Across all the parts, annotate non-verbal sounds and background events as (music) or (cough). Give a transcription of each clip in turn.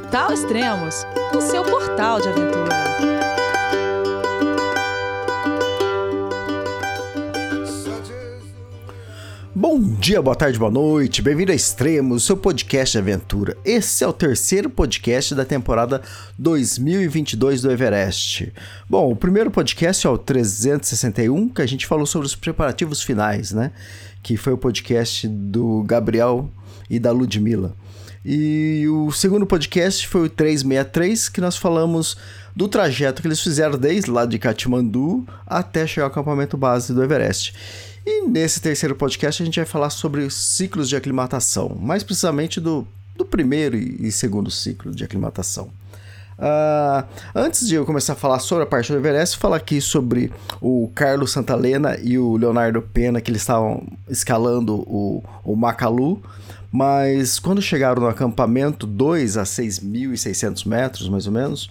Portal Extremos, o seu portal de aventura. Bom dia, boa tarde, boa noite, bem-vindo a Extremos, seu podcast de aventura. Esse é o terceiro podcast da temporada 2022 do Everest. Bom, o primeiro podcast é o 361, que a gente falou sobre os preparativos finais, né? Que foi o podcast do Gabriel e da Ludmilla. E o segundo podcast foi o 363, que nós falamos do trajeto que eles fizeram desde lá de Katmandu até chegar ao acampamento base do Everest. E nesse terceiro podcast a gente vai falar sobre ciclos de aclimatação, mais precisamente do, do primeiro e segundo ciclo de aclimatação. Uh, antes de eu começar a falar sobre a parte do Everest, falar aqui sobre o Carlos Santalena e o Leonardo Pena, que eles estavam escalando o, o Macalu. Mas quando chegaram no acampamento 2 a 6.600 metros, mais ou menos,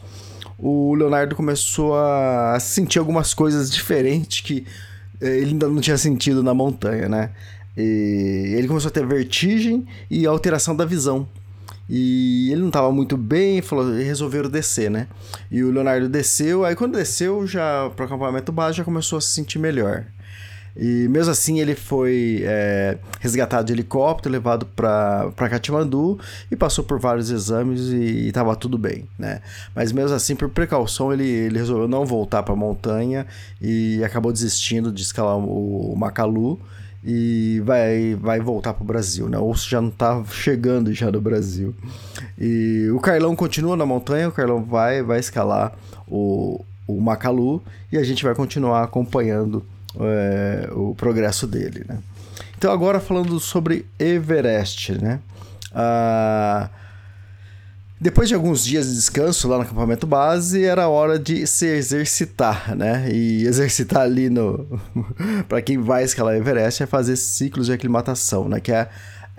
o Leonardo começou a sentir algumas coisas diferentes que eh, ele ainda não tinha sentido na montanha, né? E ele começou a ter vertigem e alteração da visão. E ele não estava muito bem, falou, resolveram descer, né? E o Leonardo desceu, aí quando desceu já para o acampamento base já começou a se sentir melhor. E mesmo assim ele foi é, resgatado de helicóptero, levado para Katmandu e passou por vários exames e estava tudo bem, né? Mas mesmo assim, por precaução, ele, ele resolveu não voltar para a montanha e acabou desistindo de escalar o, o Macalu e vai, vai voltar para o Brasil, né? Ou já não está chegando já no Brasil. E o Carlão continua na montanha, o Carlão vai, vai escalar o, o Macalu e a gente vai continuar acompanhando é, o progresso dele, né? Então agora falando sobre Everest, né? Ah, depois de alguns dias de descanso lá no acampamento base, era hora de se exercitar, né? E exercitar ali no. (laughs) para quem vai escalar Everest é fazer ciclos de aclimatação, né? Que é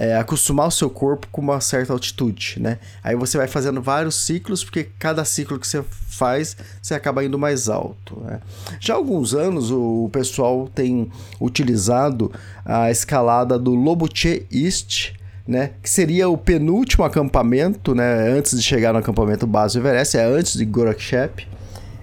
é, acostumar o seu corpo com uma certa altitude, né? Aí você vai fazendo vários ciclos, porque cada ciclo que você faz, você acaba indo mais alto. Né? Já há alguns anos, o pessoal tem utilizado a escalada do Lobuche East, né? Que seria o penúltimo acampamento, né? Antes de chegar no acampamento base do Everest, é antes de Gorakshep.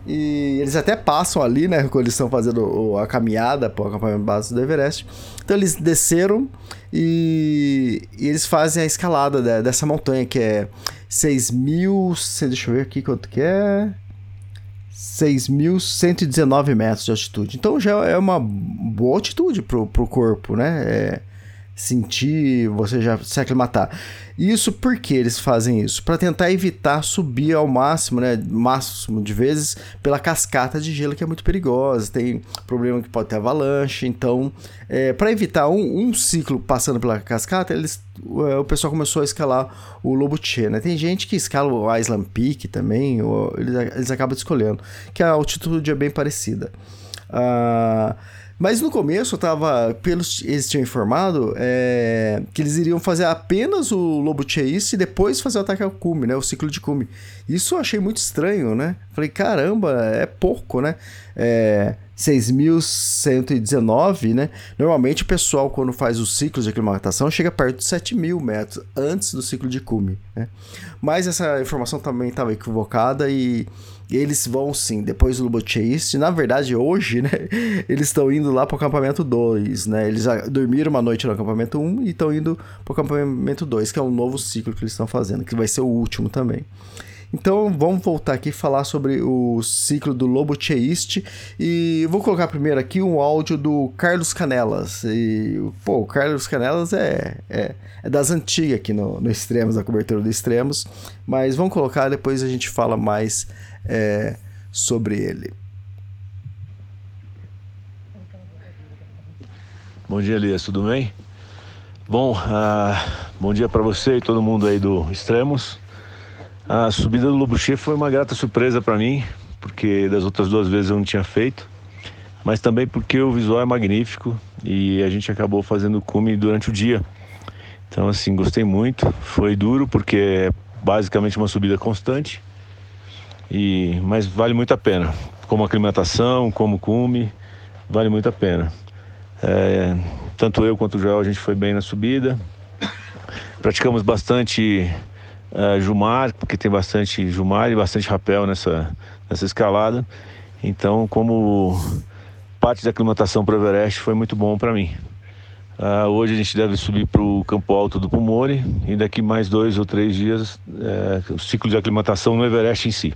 E eles até passam ali, né? Quando eles estão fazendo a caminhada para o acampamento base do Everest. Então eles desceram e, e eles fazem a escalada de, dessa montanha, que é 6 mil. Deixa eu ver aqui quanto que é. 6.119 metros de altitude. Então já é uma boa altitude pro, pro corpo, né? É, sentir, você já se aclimatar. Isso porque eles fazem isso? Para tentar evitar subir ao máximo, né? Máximo de vezes pela cascata de gelo que é muito perigosa. Tem problema que pode ter avalanche. Então, é, para evitar um, um, ciclo passando pela cascata, eles, é, o pessoal começou a escalar o Lobuche, né? Tem gente que escala o Island Peak também, ou, eles, eles acabam escolhendo, que a altitude é bem parecida. Uh, mas no começo eu tava, pelos eles tinham informado é, que eles iriam fazer apenas o Lobo Chase e depois fazer o ataque ao cume, né? O ciclo de cume. Isso eu achei muito estranho, né? Falei, caramba, é pouco, né? É, 6.119, né? Normalmente o pessoal, quando faz os ciclos de aclimatação, chega perto de 7.000 metros antes do ciclo de cume, né? Mas essa informação também estava equivocada e eles vão sim, depois do Lubochase. Na verdade, hoje, né? (laughs) Eles estão indo lá para o acampamento 2, né? Eles dormiram uma noite no acampamento 1 e estão indo para o acampamento 2, que é um novo ciclo que eles estão fazendo, que vai ser o último também. Então vamos voltar aqui e falar sobre o ciclo do Lobo Cheiste e vou colocar primeiro aqui um áudio do Carlos Canelas. E, pô, o Carlos Canelas é, é, é das antigas aqui no, no Extremos, da cobertura do Extremos, mas vamos colocar, depois a gente fala mais é, sobre ele. Bom dia, Elias, tudo bem? Bom, uh, bom dia para você e todo mundo aí do Extremos. A subida do Lobuche foi uma grata surpresa para mim, porque das outras duas vezes eu não tinha feito, mas também porque o visual é magnífico e a gente acabou fazendo cume durante o dia. Então, assim, gostei muito. Foi duro porque é basicamente uma subida constante, e mas vale muito a pena. Como aclimatação, como cume, vale muito a pena. É, tanto eu quanto o Joel, a gente foi bem na subida. Praticamos bastante uh, Jumar, porque tem bastante Jumar e bastante rapel nessa, nessa escalada. Então, como parte da aclimatação para o Everest foi muito bom para mim. Uh, hoje a gente deve subir para o Campo Alto do Pumori e daqui mais dois ou três dias é, o ciclo de aclimatação no Everest em si.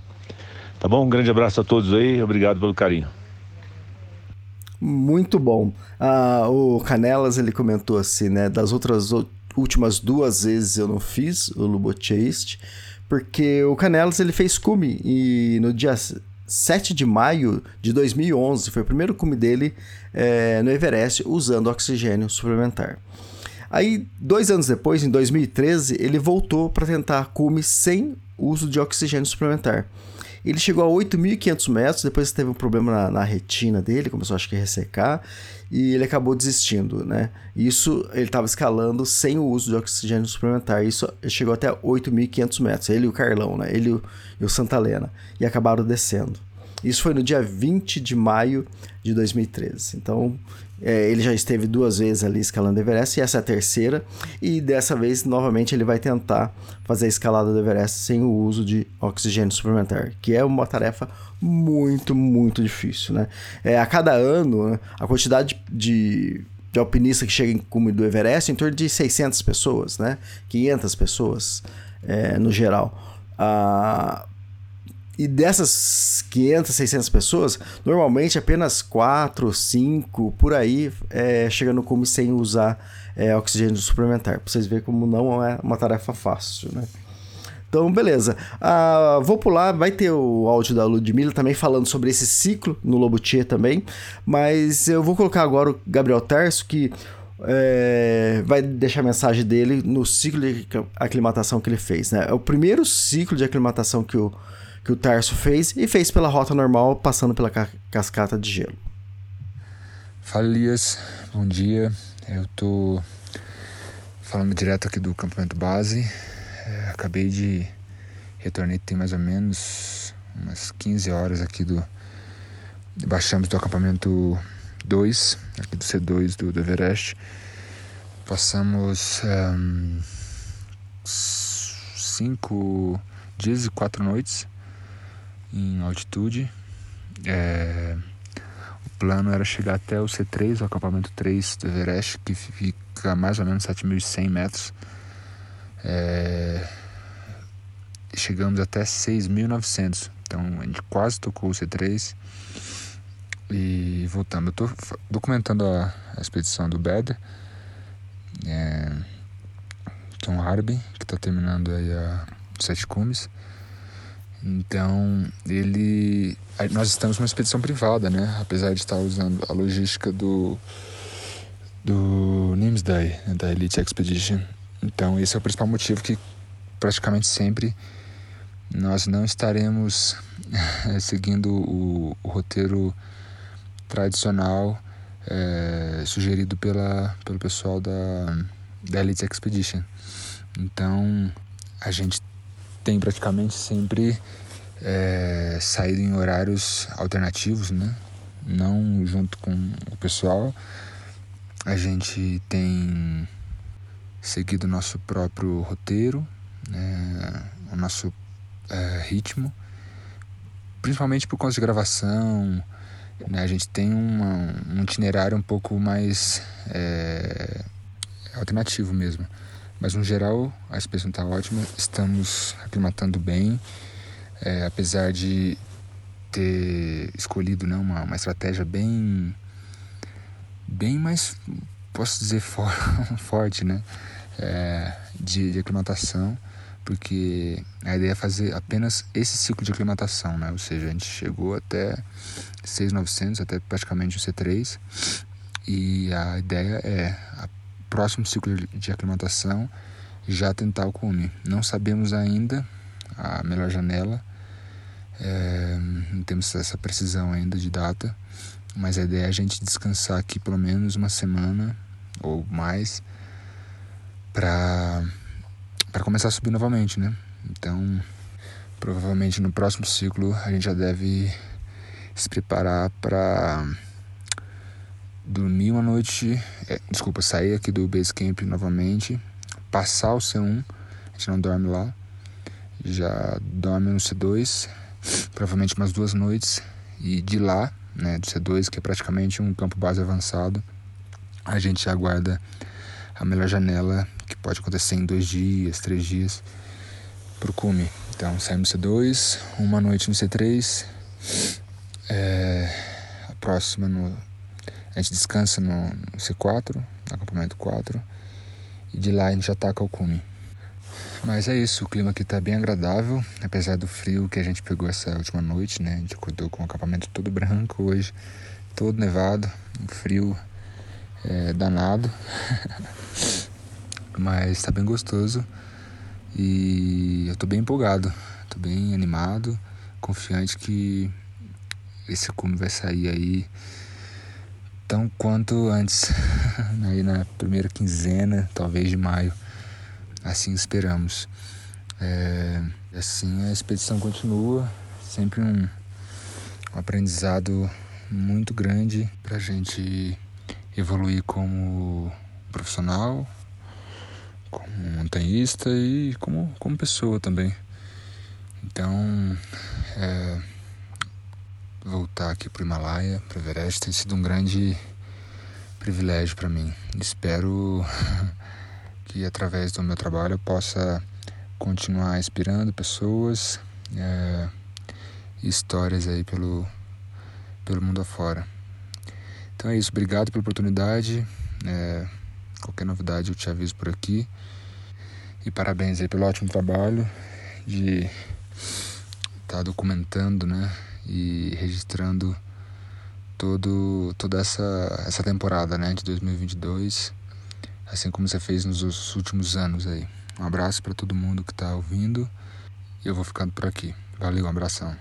Tá bom? Um grande abraço a todos aí, obrigado pelo carinho. Muito bom. Uh, o Canelas ele comentou assim, né? Das outras últimas duas vezes eu não fiz o Lubochase, porque o Canelas ele fez cume e no dia 7 de maio de 2011 foi o primeiro cume dele é, no Everest usando oxigênio suplementar. Aí, dois anos depois, em 2013, ele voltou para tentar cume sem uso de oxigênio suplementar. Ele chegou a 8.500 metros, depois teve um problema na, na, retina dele, começou acho que a ressecar, e ele acabou desistindo, né? Isso ele estava escalando sem o uso de oxigênio suplementar, isso chegou até 8.500 metros, ele e o Carlão, né? Ele e o, Santa Helena, e acabaram descendo. Isso foi no dia 20 de maio de 2013. Então, é, ele já esteve duas vezes ali escalando o Everest, e essa é a terceira. E dessa vez, novamente, ele vai tentar fazer a escalada do Everest sem o uso de oxigênio suplementar, que é uma tarefa muito, muito difícil. Né? É, a cada ano, né, a quantidade de, de alpinistas que chegam em cume do Everest é em torno de 600 pessoas, né? 500 pessoas é, no geral. Ah, e dessas 500, 600 pessoas, normalmente apenas 4, 5, por aí, é, chega no cume sem usar é, oxigênio suplementar. Pra vocês verem como não é uma tarefa fácil, né? Então, beleza. Ah, vou pular, vai ter o áudio da Ludmilla também falando sobre esse ciclo no Lobutia também. Mas eu vou colocar agora o Gabriel Terço, que é, vai deixar a mensagem dele no ciclo de aclimatação que ele fez. Né? É o primeiro ciclo de aclimatação que o que o Tarso fez e fez pela rota normal, passando pela ca cascata de gelo. Fala Elias, bom dia. Eu tô falando direto aqui do campamento base. É, acabei de retornei tem mais ou menos umas 15 horas aqui do baixamos do acampamento 2, aqui do C2 do, do Everest. Passamos um, cinco dias e quatro noites em altitude. É, o plano era chegar até o C3, o acampamento 3 do Everest, que fica mais ou menos 7.100 metros. É, chegamos até 6.900, então a gente quase tocou o C3 e voltamos. Eu estou documentando a, a, expedição do Beder, é, Tom Harby, que está terminando aí a Sete Cumes. Então, ele. Nós estamos numa expedição privada, né? Apesar de estar usando a logística do. do Nimsday, né? da Elite Expedition. Então, esse é o principal motivo que praticamente sempre nós não estaremos (laughs) seguindo o, o, roteiro tradicional é, sugerido pela, pelo pessoal da, da Elite Expedition. Então, a gente tem praticamente sempre é, saído em horários alternativos, né? Não junto com o pessoal. A gente tem seguido o nosso próprio roteiro, né? o nosso é, ritmo, principalmente por conta de gravação. Né? A gente tem uma, um itinerário um pouco mais é, alternativo mesmo. Mas no geral a expedição está ótima, estamos aclimatando bem, é, apesar de ter escolhido né, uma, uma estratégia bem, bem mais, posso dizer, for, (laughs) forte né, é, de, de aclimatação, porque a ideia é fazer apenas esse ciclo de aclimatação, né? ou seja, a gente chegou até 6.900, até praticamente o C3, e a ideia é próximo ciclo de aclimatação já tentar o cume. Não sabemos ainda a melhor janela, é, não temos essa precisão ainda de data, mas a ideia é a gente descansar aqui pelo menos uma semana ou mais para para começar a subir novamente, né? Então, provavelmente no próximo ciclo a gente já deve se preparar para dormir uma noite, é, desculpa, sair aqui do base camp novamente, passar o C1, a gente não dorme lá, já dorme no C2, provavelmente umas duas noites, e de lá, né, do C2, que é praticamente um campo base avançado, a gente aguarda a melhor janela, que pode acontecer em dois dias, três dias, para o cume. Então saímos no C2, uma noite no C3, é, a próxima no, a gente descansa no, no C4, no acampamento 4, e de lá a gente ataca o cume. Mas é isso, o clima aqui tá bem agradável, apesar do frio que a gente pegou essa última noite, né? A gente acordou com o acampamento todo branco hoje, todo nevado, um frio é, danado. (laughs) Mas tá bem gostoso e eu tô bem empolgado, tô bem animado, confiante que esse cume vai sair aí tão quanto antes, (laughs) aí na primeira quinzena, talvez de maio. Assim esperamos. É, assim a expedição continua, sempre um, um aprendizado muito grande para a gente evoluir como profissional, como montanhista e como, como pessoa também. Então, é, voltar aqui para o Himalaia, para Everest, tem sido um grande privilégio para mim. Espero (laughs) que através do meu trabalho eu possa continuar inspirando pessoas é, e histórias aí pelo, pelo mundo afora. Então é isso, obrigado pela oportunidade. É, qualquer novidade eu te aviso por aqui. E parabéns aí pelo ótimo trabalho de estar tá documentando, né? E registrando todo, toda essa, essa temporada, né? De 2022 assim como você fez nos últimos anos aí. Um abraço para todo mundo que está ouvindo e eu vou ficando por aqui. Valeu, um abração.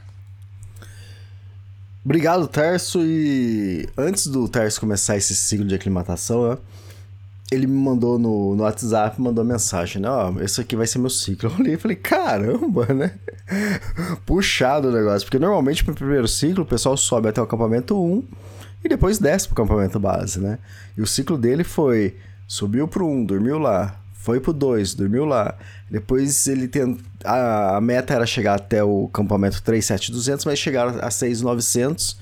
Obrigado, Terço. E antes do Terço começar esse ciclo de aclimatação, né, ele me mandou no, no WhatsApp, mandou mensagem, né? Ó, esse aqui vai ser meu ciclo. (laughs) Eu olhei e falei, caramba, né? (laughs) Puxado o negócio. Porque normalmente pro primeiro ciclo o pessoal sobe até o acampamento 1 e depois desce pro acampamento base, né? E o ciclo dele foi Subiu pro 1, dormiu lá. Foi pro 2, dormiu lá. Depois ele tem a, a, meta era chegar até o campamento 37200, mas chegaram a 6900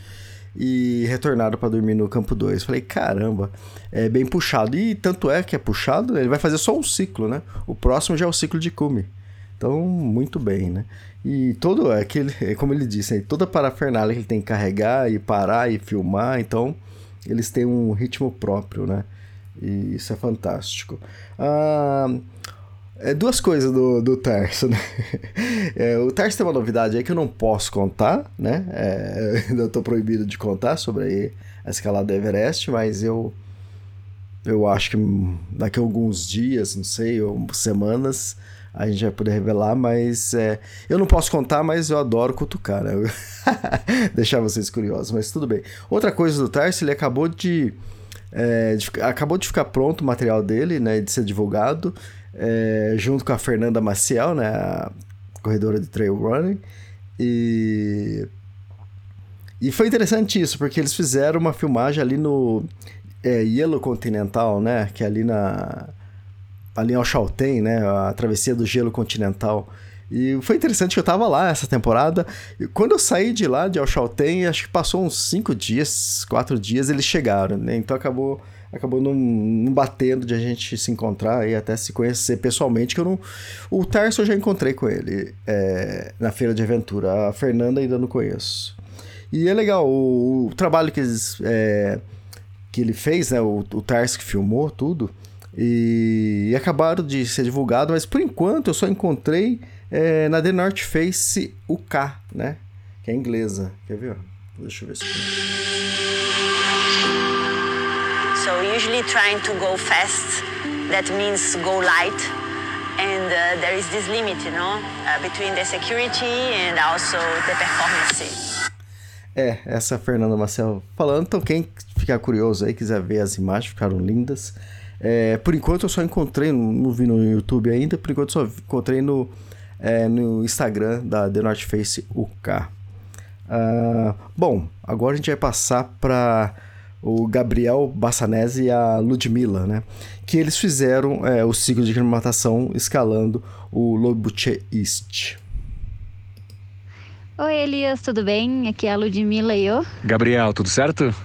e retornaram para dormir no campo 2. Falei, caramba, é bem puxado. E tanto é que é puxado, ele vai fazer só um ciclo, né? O próximo já é o ciclo de cume. Então, muito bem, né? E todo aquele, é (laughs) como ele disse, toda a parafernália que ele tem que carregar e parar e filmar, então eles têm um ritmo próprio, né? E isso é fantástico. Ah, é duas coisas do, do Tarso, né? (laughs) É, o Tarso tem uma novidade aí que eu não posso contar, né? É, (laughs) ainda estou proibido de contar sobre a escalada do Everest, mas eu, eu acho que daqui a alguns dias, não sei, ou semanas, a gente vai poder revelar, mas é, eu não posso contar, mas eu adoro cutucar, né? (laughs) Deixar vocês curiosos, mas tudo bem. Outra coisa do Tarso, ele acabou de é, de, acabou de ficar pronto o material dele, né, de ser divulgado, é, junto com a Fernanda Maciel, né, a corredora de trail running. E, e foi interessante isso, porque eles fizeram uma filmagem ali no é, Yellow Continental, né, que é ali na ali ao Chaltén, né, a travessia do gelo continental. E foi interessante que eu tava lá essa temporada. E quando eu saí de lá, de Alchalten, acho que passou uns cinco dias, quatro dias, eles chegaram, né? Então acabou acabou não, não, batendo de a gente se encontrar e até se conhecer pessoalmente, que eu não... O Tarso eu já encontrei com ele é, na feira de aventura, a Fernanda ainda não conheço. E é legal, o, o trabalho que, eles, é, que ele fez, né, o, o Tarso que filmou tudo, e, e acabaram de ser divulgado, mas por enquanto eu só encontrei é, na The North Face o K, né? Que é inglesa. Quer ver? Deixa eu ver se. So usually trying to go fast, that means go light, and uh, there is this limit, you know, uh, between the security and also the performance. É, essa é a Fernanda Marcel falando. Então, quem ficar curioso aí, quiser ver as imagens, ficaram lindas. É, por enquanto eu só encontrei, não vi no YouTube ainda, por enquanto eu só encontrei no é, no Instagram da The North Face UK. Uh, bom, agora a gente vai passar para o Gabriel Bassanese e a Ludmilla, né? Que eles fizeram é, o ciclo de aclimatação escalando o Lobuche East. Oi, Elias, tudo bem? Aqui é a Ludmilla e eu. Gabriel, tudo certo?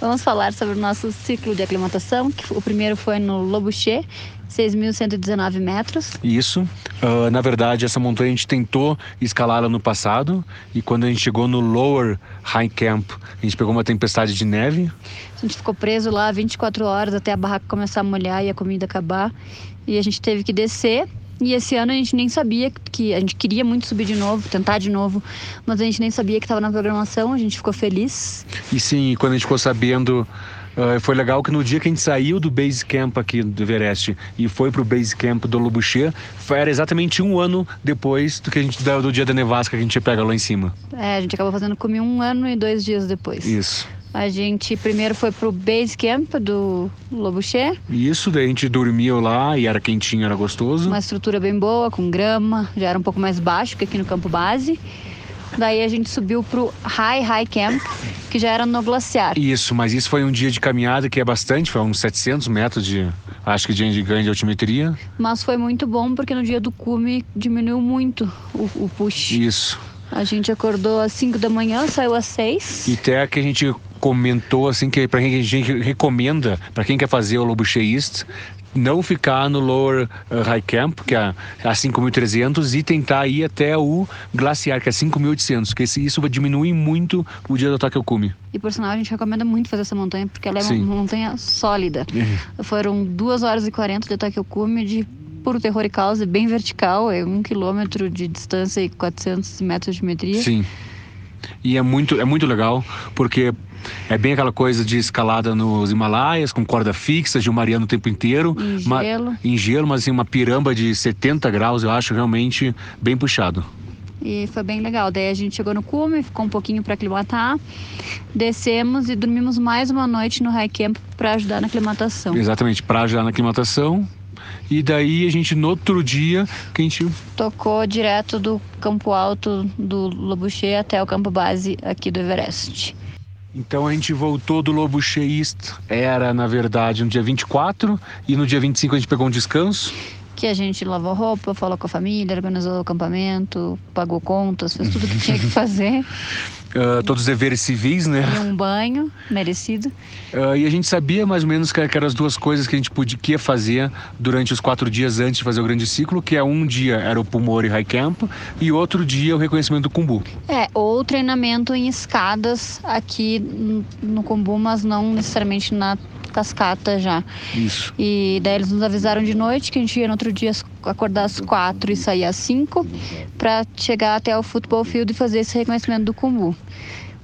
Vamos falar sobre o nosso ciclo de aclimatação, que o primeiro foi no Lobuche, 6.119 metros. Isso. Uh, na verdade, essa montanha a gente tentou escalá-la no passado e quando a gente chegou no Lower High Camp, a gente pegou uma tempestade de neve. A gente ficou preso lá 24 horas até a barraca começar a molhar e a comida acabar. E a gente teve que descer e esse ano a gente nem sabia que a gente queria muito subir de novo, tentar de novo, mas a gente nem sabia que estava na programação, a gente ficou feliz. E sim, quando a gente ficou sabendo Uh, foi legal que no dia que a gente saiu do base camp aqui do Everest e foi pro base camp do Lobuche, era exatamente um ano depois do que a gente do dia da nevasca que a gente pega lá em cima. É, a gente acabou fazendo comi um ano e dois dias depois. Isso. A gente primeiro foi pro base camp do Lobuche. Isso, daí a gente dormiu lá e era quentinho, era gostoso. Uma estrutura bem boa, com grama, já era um pouco mais baixo que aqui no campo base. Daí a gente subiu pro High High Camp, que já era no glaciar. Isso, mas isso foi um dia de caminhada que é bastante, foi uns 700 metros de, acho que de ganho de altimetria. Mas foi muito bom porque no dia do cume diminuiu muito o, o push. Isso. A gente acordou às 5 da manhã, saiu às 6. E até que a gente comentou assim que para quem a gente recomenda, para quem quer fazer o Lobo East, não ficar no Lower High Camp, que é a 5.300, e tentar ir até o Glaciar, que é 5.800, que isso vai diminuir muito o dia do ataque ao cume. E por sinal, a gente recomenda muito fazer essa montanha, porque ela é Sim. uma montanha sólida. É. Foram 2 horas e 40 de ataque ao cume, de puro terror e caos, é bem vertical, é um quilômetro de distância e 400 metros de metria. Sim. E é muito, é muito legal, porque é bem aquela coisa de escalada nos Himalaias, com corda fixa, de Mariano o tempo inteiro. Em gelo. Uma, em gelo, mas assim, uma piramba de 70 graus, eu acho realmente bem puxado. E foi bem legal. Daí a gente chegou no cume, ficou um pouquinho para aclimatar. Descemos e dormimos mais uma noite no high camp para ajudar na aclimatação. Exatamente, para ajudar na aclimatação. E daí a gente, no outro dia, que a gente... Tocou direto do campo alto do Lobuche até o campo base aqui do Everest. Então a gente voltou do Lobo Cheísta, era na verdade no dia 24 e no dia 25 a gente pegou um descanso. Que a gente lavou roupa, falou com a família, organizou o acampamento, pagou contas, fez tudo o que tinha que (laughs) fazer. Uh, todos os deveres civis, né? E um banho merecido. Uh, e a gente sabia mais ou menos que, que eram as duas coisas que a gente podia que ia fazer durante os quatro dias antes de fazer o grande ciclo, que é um dia era o Pumori High Camp e outro dia o reconhecimento do Kumbu. É, ou treinamento em escadas aqui no Kumbu, mas não necessariamente na cascata já. Isso. E daí eles nos avisaram de noite que a gente ia no outro dia acordar às quatro e sair às cinco para chegar até o futebol field e fazer esse reconhecimento do Kumbu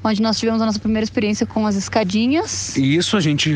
onde nós tivemos a nossa primeira experiência com as escadinhas. E isso a gente,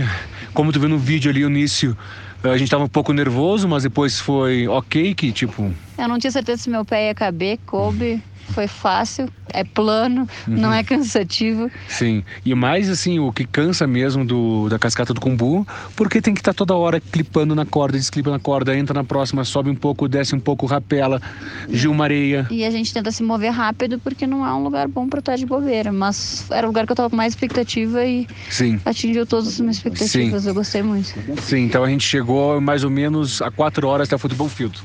como tu viu no vídeo ali no início, a gente tava um pouco nervoso, mas depois foi ok, que tipo. Eu não tinha certeza se meu pé ia caber, coube foi fácil, é plano, uhum. não é cansativo. Sim, e mais assim, o que cansa mesmo do, da cascata do Kumbu, porque tem que estar tá toda hora clipando na corda, desclipa na corda, entra na próxima, sobe um pouco, desce um pouco, rapela, de uma areia. E a gente tenta se mover rápido porque não é um lugar bom para estar de bobeira, mas era o lugar que eu tava com mais expectativa e Sim. atingiu todas as minhas expectativas, Sim. eu gostei muito. Sim, então a gente chegou mais ou menos a quatro horas até o futebol field.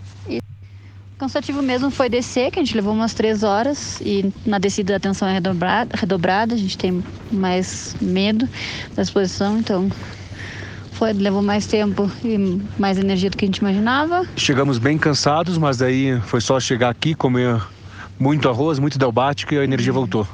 Cansativo mesmo foi descer, que a gente levou umas três horas e na descida a tensão é redobrada, redobrada a gente tem mais medo da exposição, então foi, levou mais tempo e mais energia do que a gente imaginava. Chegamos bem cansados, mas daí foi só chegar aqui, comer muito arroz, muito delbático e a energia voltou.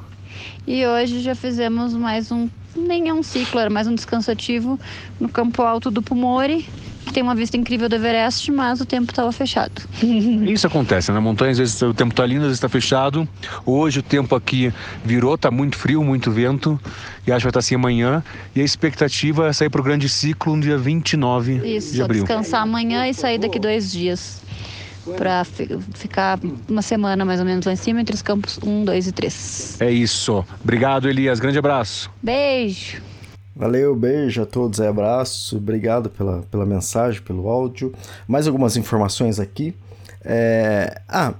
E hoje já fizemos mais um, nem é um ciclo, era mais um descansativo no campo alto do Pumori tem uma vista incrível do Everest, mas o tempo estava fechado. (laughs) Isso acontece, na montanha às vezes o tempo está lindo, às vezes está fechado. Hoje o tempo aqui virou, está muito frio, muito vento, e acho que vai estar tá assim amanhã. E a expectativa é sair para o grande ciclo no dia 29 Isso, de abril. descansar amanhã e sair daqui dois dias para ficar uma semana mais ou menos lá em cima entre os campos 1, 2 e 3. É isso. Obrigado, Elias. Grande abraço. Beijo. Valeu, beijo a todos, abraço, obrigado pela, pela mensagem, pelo áudio. Mais algumas informações aqui. É... Ah,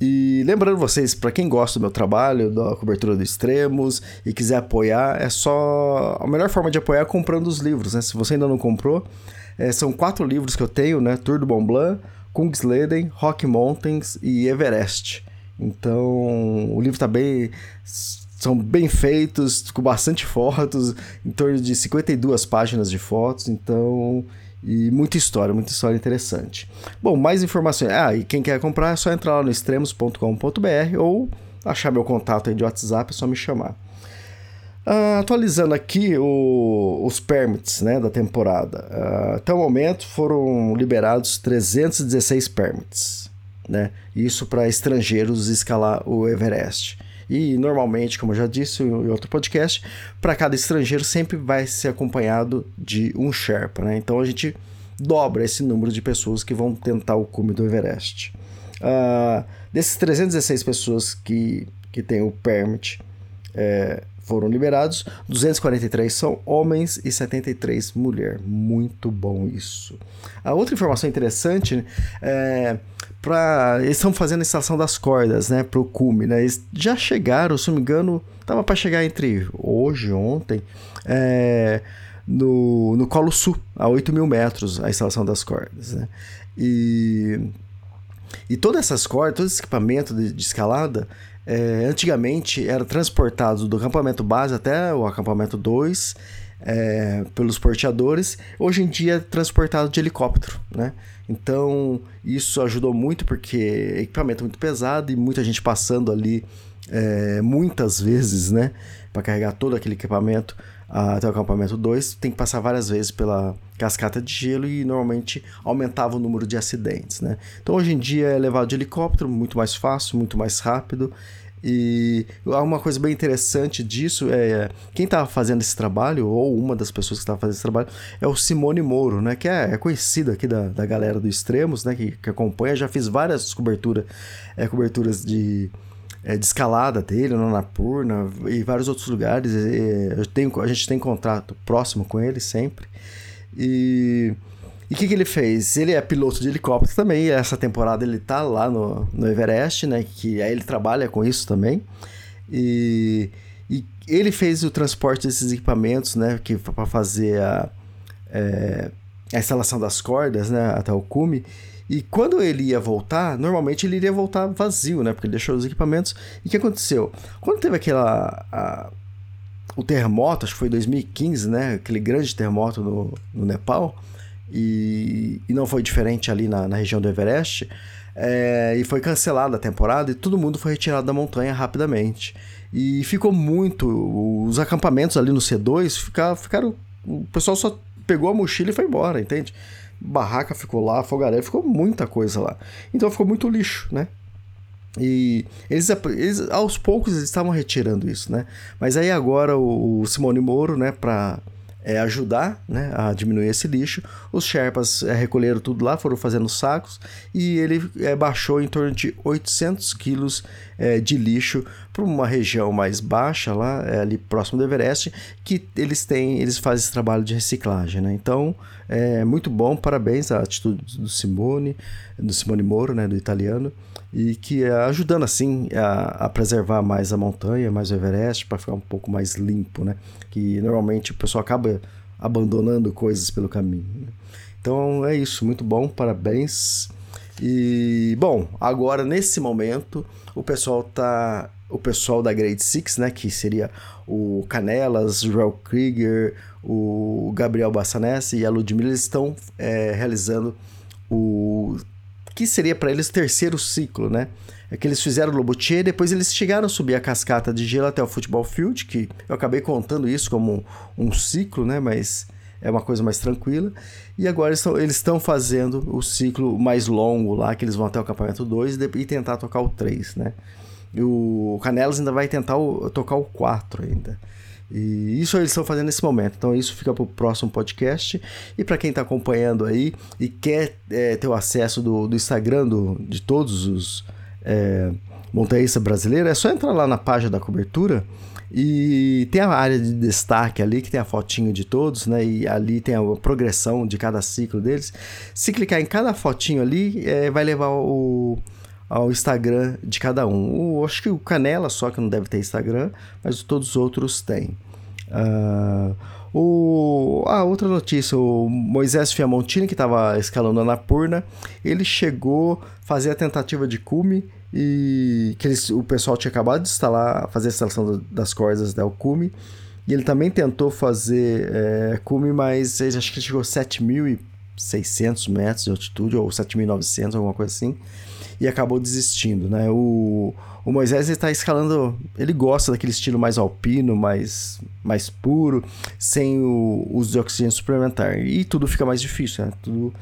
e lembrando vocês, para quem gosta do meu trabalho, da cobertura dos extremos e quiser apoiar, é só. A melhor forma de apoiar é comprando os livros, né? Se você ainda não comprou, é, são quatro livros que eu tenho, né? Tour do Mont Blanc, Kungsleden, Rock Mountains e Everest. Então, o livro está bem são bem feitos, com bastante fotos, em torno de 52 páginas de fotos, então e muita história, muita história interessante. Bom, mais informações. Ah, e quem quer comprar é só entrar lá no extremos.com.br ou achar meu contato aí de WhatsApp, é só me chamar. Uh, atualizando aqui o, os permits né, da temporada. Uh, até o momento foram liberados 316 permits. Né? Isso para estrangeiros escalar o Everest. E normalmente, como eu já disse em outro podcast, para cada estrangeiro sempre vai ser acompanhado de um Sherpa. Né? Então a gente dobra esse número de pessoas que vão tentar o cume do Everest. Uh, desses 316 pessoas que, que têm o permit, é, foram liberados, 243 são homens e 73 mulheres. Muito bom isso. A outra informação interessante é para eles estão fazendo a instalação das cordas, né, para o cume, né? Eles já chegaram, se não me engano, tava para chegar entre hoje, ontem, é, no, no Colo Sul, a 8 mil metros, a instalação das cordas, né? E, e todas essas cordas, todo esse equipamento de, de escalada, é, antigamente era transportado do acampamento base até o acampamento 2 é, pelos porteadores, hoje em dia é transportado de helicóptero, né? Então isso ajudou muito porque equipamento muito pesado e muita gente passando ali é, muitas vezes, né? Para carregar todo aquele equipamento até o acampamento 2, tem que passar várias vezes pela cascata de gelo e normalmente aumentava o número de acidentes, né? Então hoje em dia é levado de helicóptero, muito mais fácil, muito mais rápido. E uma coisa bem interessante disso é quem estava fazendo esse trabalho, ou uma das pessoas que estava fazendo esse trabalho, é o Simone Moro, né? Que é, é conhecido aqui da, da galera do Extremos, né? Que, que acompanha, já fiz várias cobertura, é, coberturas de é, de escalada dele, no Napurna e vários outros lugares. eu tenho, a gente tem contrato próximo com ele sempre. E o que, que ele fez? Ele é piloto de helicóptero também. essa temporada ele tá lá no, no Everest, né? Que aí ele trabalha com isso também. E, e ele fez o transporte desses equipamentos, né? Que para fazer a, é, a instalação das cordas, né? Até o cume. E quando ele ia voltar, normalmente ele iria voltar vazio, né? Porque ele deixou os equipamentos. E o que aconteceu? Quando teve aquela. A, o terremoto, acho que foi 2015, né? Aquele grande terremoto no, no Nepal. E, e não foi diferente ali na, na região do Everest. É, e foi cancelada a temporada e todo mundo foi retirado da montanha rapidamente. E ficou muito. Os acampamentos ali no C2 ficaram. ficaram o pessoal só pegou a mochila e foi embora, entende? barraca ficou lá, fogaréu, ficou muita coisa lá. Então ficou muito lixo, né? E eles, eles aos poucos eles estavam retirando isso, né? Mas aí agora o, o Simone Moro, né, para é, ajudar né, a diminuir esse lixo. Os Sherpas é, recolheram tudo lá, foram fazendo sacos e ele é, baixou em torno de 800 quilos é, de lixo para uma região mais baixa lá, é, ali próximo do Everest, que eles têm, eles fazem esse trabalho de reciclagem. Né? Então é muito bom, parabéns à atitude do Simone, do Simone Moro, né, do italiano e que é ajudando assim a, a, preservar mais a montanha, mais o Everest, para ficar um pouco mais limpo, né? Que normalmente o pessoal acaba abandonando coisas pelo caminho. Né? Então é isso, muito bom, parabéns. E bom, agora nesse momento o pessoal tá, o pessoal da Grade Six, né, que seria o Canelas, o Joel Krieger, o Gabriel Bassanese e a Ludmilla, eles estão é, realizando o que seria para eles terceiro ciclo, né? É que eles fizeram o Lobutier, depois eles chegaram a subir a cascata de gelo até o Futebol Field, que eu acabei contando isso como um, um ciclo, né? Mas é uma coisa mais tranquila. E agora eles estão fazendo o ciclo mais longo lá, que eles vão até o acampamento 2 e tentar tocar o 3, né? O Canelas ainda vai tentar o, tocar o 4 ainda. E isso eles estão fazendo nesse momento. Então isso fica para o próximo podcast. E para quem está acompanhando aí e quer é, ter o acesso do, do Instagram do, de todos os é, montanhistas brasileiros, é só entrar lá na página da cobertura e tem a área de destaque ali, que tem a fotinho de todos, né? E ali tem a progressão de cada ciclo deles. Se clicar em cada fotinho ali, é, vai levar o, ao Instagram de cada um. O, acho que o Canela só que não deve ter Instagram, mas todos os outros têm. Uh, o, a outra notícia, o Moisés Fiamontini, que estava escalando na Purna, ele chegou a fazer a tentativa de cume e que eles, o pessoal tinha acabado de instalar, fazer a instalação das cordas da Alcume, e ele também tentou fazer é, cume, mas ele, acho que ele chegou a 7.600 metros de altitude, ou 7.900, alguma coisa assim, e acabou desistindo, né? O, o Moisés está escalando, ele gosta daquele estilo mais alpino, mais, mais puro, sem o uso de oxigênio suplementar, e tudo fica mais difícil, né? Tudo,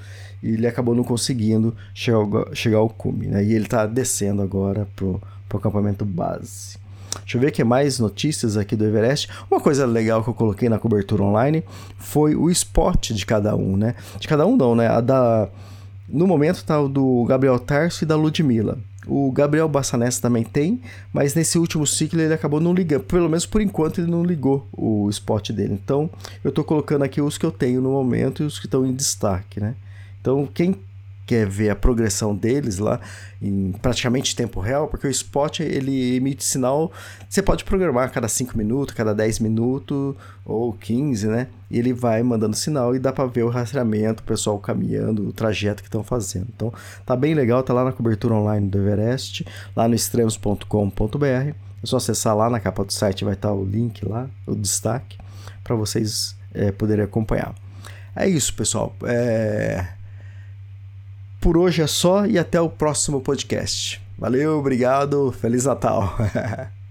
ele acabou não conseguindo chegar ao, chegar ao cume, né? E ele está descendo agora pro, pro acampamento base. Deixa eu ver que mais notícias aqui do Everest. Uma coisa legal que eu coloquei na cobertura online foi o spot de cada um, né? De cada um não, né? A da no momento tá o do Gabriel Tarso e da Ludmilla. O Gabriel Bassanessa também tem, mas nesse último ciclo ele acabou não ligando. Pelo menos por enquanto ele não ligou o spot dele. Então eu estou colocando aqui os que eu tenho no momento e os que estão em destaque, né? Então, quem quer ver a progressão deles lá em praticamente tempo real, porque o Spot ele emite sinal, você pode programar cada 5 minutos, cada 10 minutos ou 15, né? E ele vai mandando sinal e dá para ver o rastreamento, o pessoal caminhando, o trajeto que estão fazendo. Então, tá bem legal, tá lá na cobertura online do Everest, lá no extremos.com.br. É só acessar lá na capa do site, vai estar tá o link lá, o destaque, para vocês é, poderem acompanhar. É isso, pessoal. É... Por hoje é só e até o próximo podcast. Valeu, obrigado, Feliz Natal! (laughs)